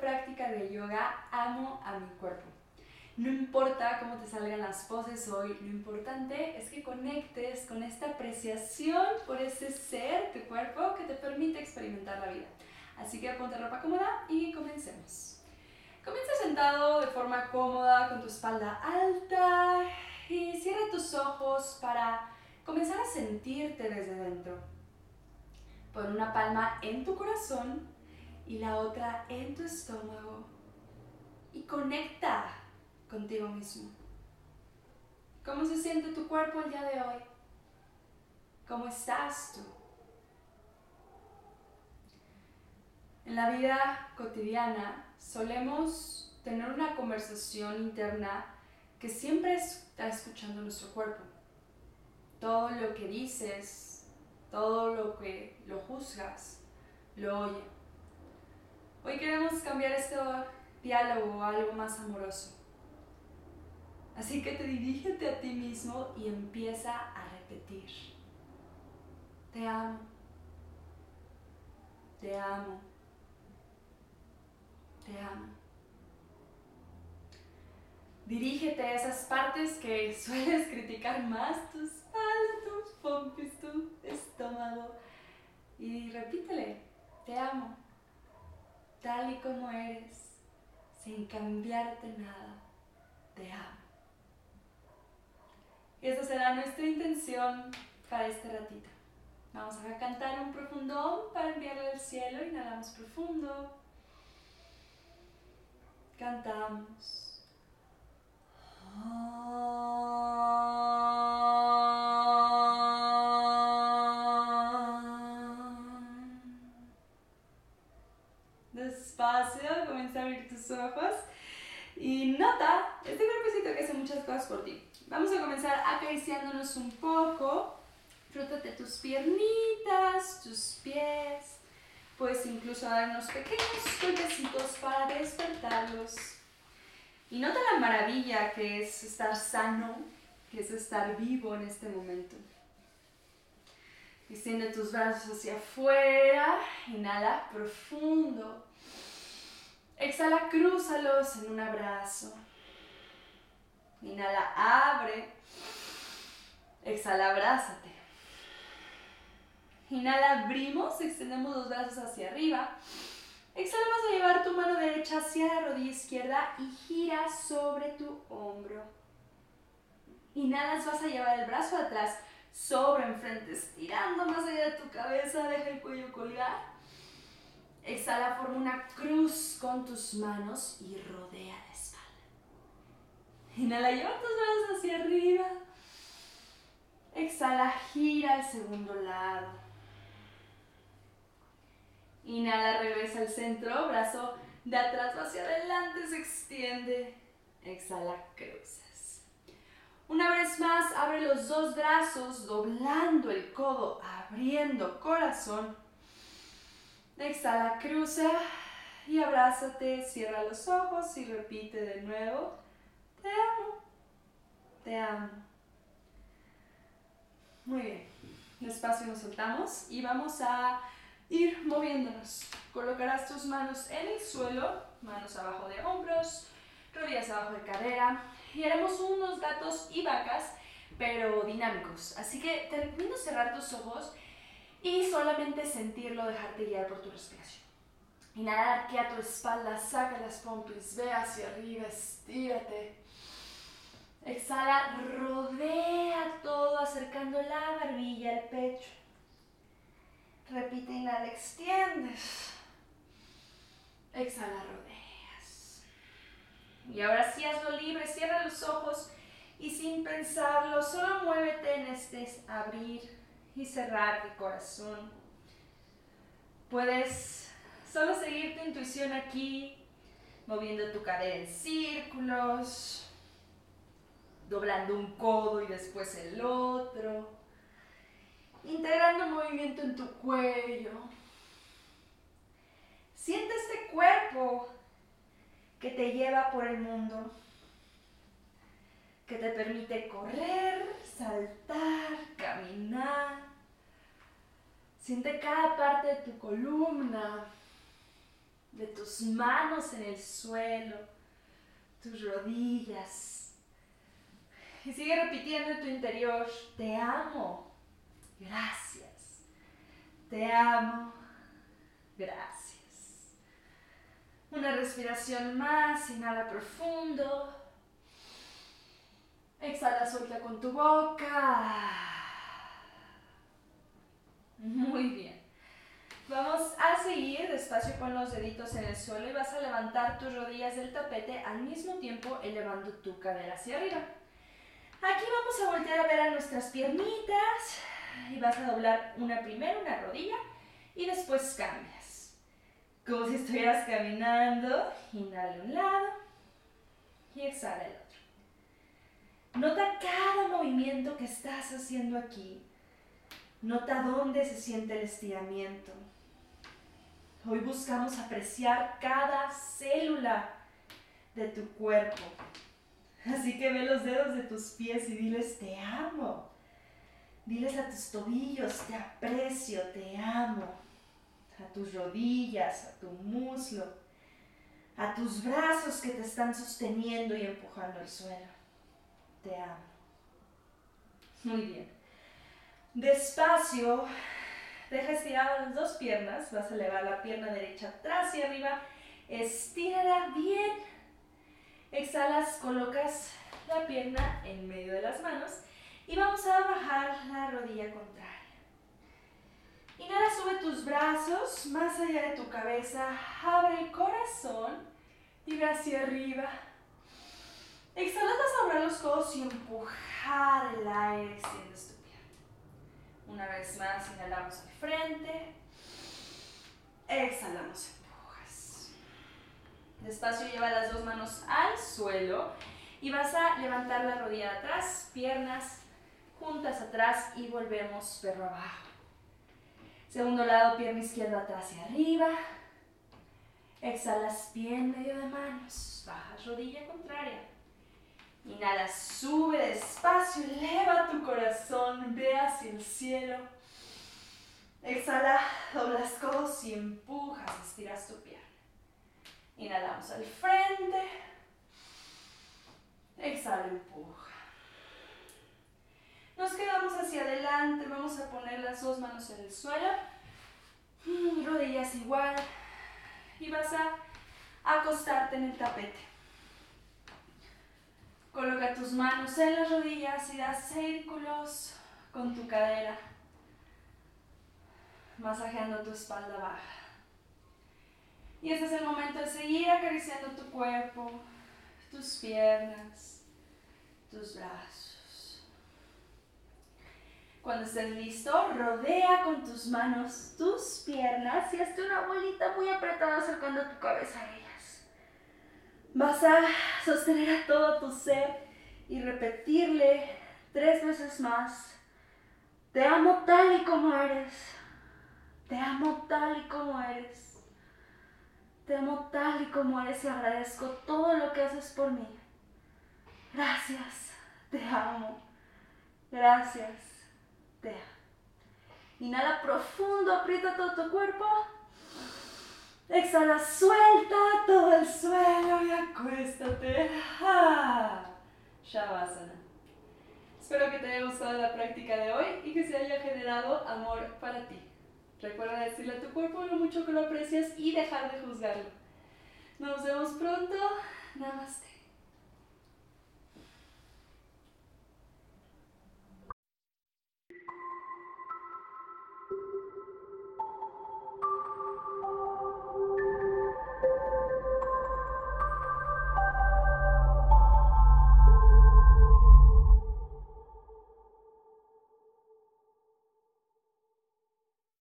práctica de yoga Amo a mi cuerpo. No importa cómo te salgan las poses hoy, lo importante es que conectes con esta apreciación por ese ser, tu cuerpo, que te permite experimentar la vida. Así que ponte ropa cómoda y comencemos. Comienza sentado de forma cómoda con tu espalda alta y cierra tus ojos para comenzar a sentirte desde dentro. Pon una palma en tu corazón y la otra en tu estómago y conecta contigo mismo. ¿Cómo se siente tu cuerpo el día de hoy? ¿Cómo estás tú? En la vida cotidiana solemos tener una conversación interna que siempre está escuchando nuestro cuerpo. Todo lo que dices, todo lo que lo juzgas, lo oye. Hoy queremos cambiar este diálogo a algo más amoroso. Así que te dirígete a ti mismo y empieza a repetir. Te amo. Te amo. Te amo. Dirígete a esas partes que sueles criticar más, tu espalda, tus pompis, tu estómago. Y repítele, te amo tal y como eres, sin cambiarte nada, te amo. Y esa será nuestra intención para este ratito. Vamos a cantar un profundo para enviarlo al cielo. Inhalamos profundo. Cantamos. Tus ojos y nota este cuerpecito que hace muchas cosas por ti. Vamos a comenzar acariciándonos un poco. Frótate tus piernitas, tus pies. Puedes incluso dar unos pequeños golpecitos para despertarlos. Y nota la maravilla que es estar sano, que es estar vivo en este momento. Extiende tus brazos hacia afuera, inhala profundo. Exhala, crúzalos en un abrazo. Inhala, abre. Exhala, abrázate. Inhala, abrimos, extendemos los brazos hacia arriba. Exhala, vas a llevar tu mano derecha hacia la rodilla izquierda y gira sobre tu hombro. Inhalas, vas a llevar el brazo atrás sobre enfrente, estirando más allá de tu cabeza, deja el cuello colgar. Exhala, forma una cruz con tus manos y rodea la espalda. Inhala, lleva tus manos hacia arriba. Exhala, gira al segundo lado. Inhala, regresa al centro, brazo de atrás hacia adelante, se extiende. Exhala, cruzas. Una vez más, abre los dos brazos, doblando el codo, abriendo corazón. Exhala, cruza y abrázate, cierra los ojos y repite de nuevo. Te amo, te amo. Muy bien, despacio nos soltamos y vamos a ir moviéndonos. Colocarás tus manos en el suelo, manos abajo de hombros, rodillas abajo de cadera y haremos unos gatos y vacas, pero dinámicos. Así que te recomiendo cerrar tus ojos y solamente sentirlo, dejarte guiar por tu respiración. Inhalar aquí a tu espalda, saca las pompis, ve hacia arriba, estírate. Exhala, rodea todo, acercando la barbilla al pecho. Repite, inhala, extiendes. Exhala, rodeas. Y ahora sí hazlo libre, cierra los ojos y sin pensarlo, solo muévete en este abrir y cerrar el corazón. Puedes solo seguir tu intuición aquí, moviendo tu cadera en círculos, doblando un codo y después el otro, integrando movimiento en tu cuello. Siente este cuerpo que te lleva por el mundo, que te permite correr, saltar, Siente cada parte de tu columna, de tus manos en el suelo, tus rodillas. Y sigue repitiendo en tu interior, te amo, gracias, te amo, gracias. Una respiración más, inhala profundo. Exhala, suelta con tu boca. Muy bien. Vamos a seguir despacio con los deditos en el suelo y vas a levantar tus rodillas del tapete al mismo tiempo elevando tu cadera hacia arriba. Aquí vamos a voltear a ver a nuestras piernitas y vas a doblar una primera, una rodilla y después cambias. Como si estuvieras caminando, inhala un lado y exhala el otro. Nota cada movimiento que estás haciendo aquí. Nota dónde se siente el estiramiento. Hoy buscamos apreciar cada célula de tu cuerpo. Así que ve los dedos de tus pies y diles te amo. Diles a tus tobillos te aprecio, te amo. A tus rodillas, a tu muslo, a tus brazos que te están sosteniendo y empujando al suelo. Te amo. Muy bien. Despacio, deja estiradas las dos piernas, vas a elevar la pierna derecha atrás y arriba, estírala bien. Exhalas, colocas la pierna en medio de las manos y vamos a bajar la rodilla contraria. Inhala, sube tus brazos más allá de tu cabeza, abre el corazón, tira hacia arriba. Exhala, vas a los codos y empujar el aire, extiendes tu una vez más, inhalamos al frente. Exhalamos, empujas. Despacio lleva las dos manos al suelo y vas a levantar la rodilla de atrás, piernas juntas atrás y volvemos perro abajo. Segundo lado, pierna izquierda atrás y arriba. Exhalas bien medio de manos, bajas rodilla contraria. Inhala, sube despacio, eleva tu corazón, ve hacia el cielo. Exhala, doblas codos y empujas, estiras tu pierna. Inhalamos al frente. Exhala, empuja. Nos quedamos hacia adelante, vamos a poner las dos manos en el suelo. Mm, rodillas igual. Y vas a acostarte en el tapete. Coloca tus manos en las rodillas y das círculos con tu cadera, masajeando tu espalda baja. Y este es el momento de seguir acariciando tu cuerpo, tus piernas, tus brazos. Cuando estés listo, rodea con tus manos tus piernas y hazte una bolita muy apretada acercando tu cabeza a ellas. Vas a sostener a todo tu ser y repetirle tres veces más, te amo tal y como eres, te amo tal y como eres, te amo tal y como eres y agradezco todo lo que haces por mí. Gracias, te amo, gracias, te amo. Inhala profundo, aprieta todo tu cuerpo. Exhala, suelta todo el suelo y acuéstate. Ah, Shavasana. Espero que te haya gustado la práctica de hoy y que se haya generado amor para ti. Recuerda decirle a tu cuerpo lo mucho que lo aprecias y dejar de juzgarlo. Nos vemos pronto. Namaste.